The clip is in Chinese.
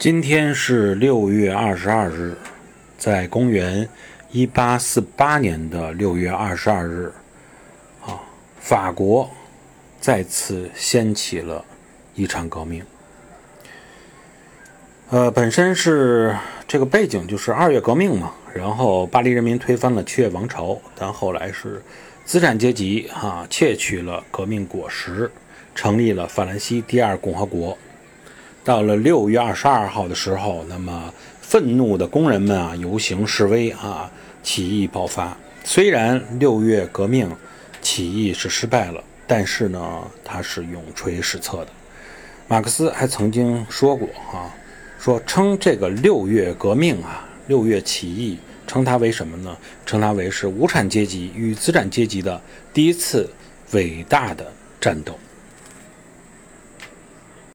今天是六月二十二日，在公元一八四八年的六月二十二日，啊，法国再次掀起了一场革命。呃，本身是这个背景就是二月革命嘛，然后巴黎人民推翻了七月王朝，但后来是资产阶级哈窃取了革命果实，成立了法兰西第二共和国。到了六月二十二号的时候，那么愤怒的工人们啊，游行示威啊，起义爆发。虽然六月革命起义是失败了，但是呢，它是永垂史册的。马克思还曾经说过啊，说称这个六月革命啊，六月起义，称它为什么呢？称它为是无产阶级与资产阶级的第一次伟大的战斗。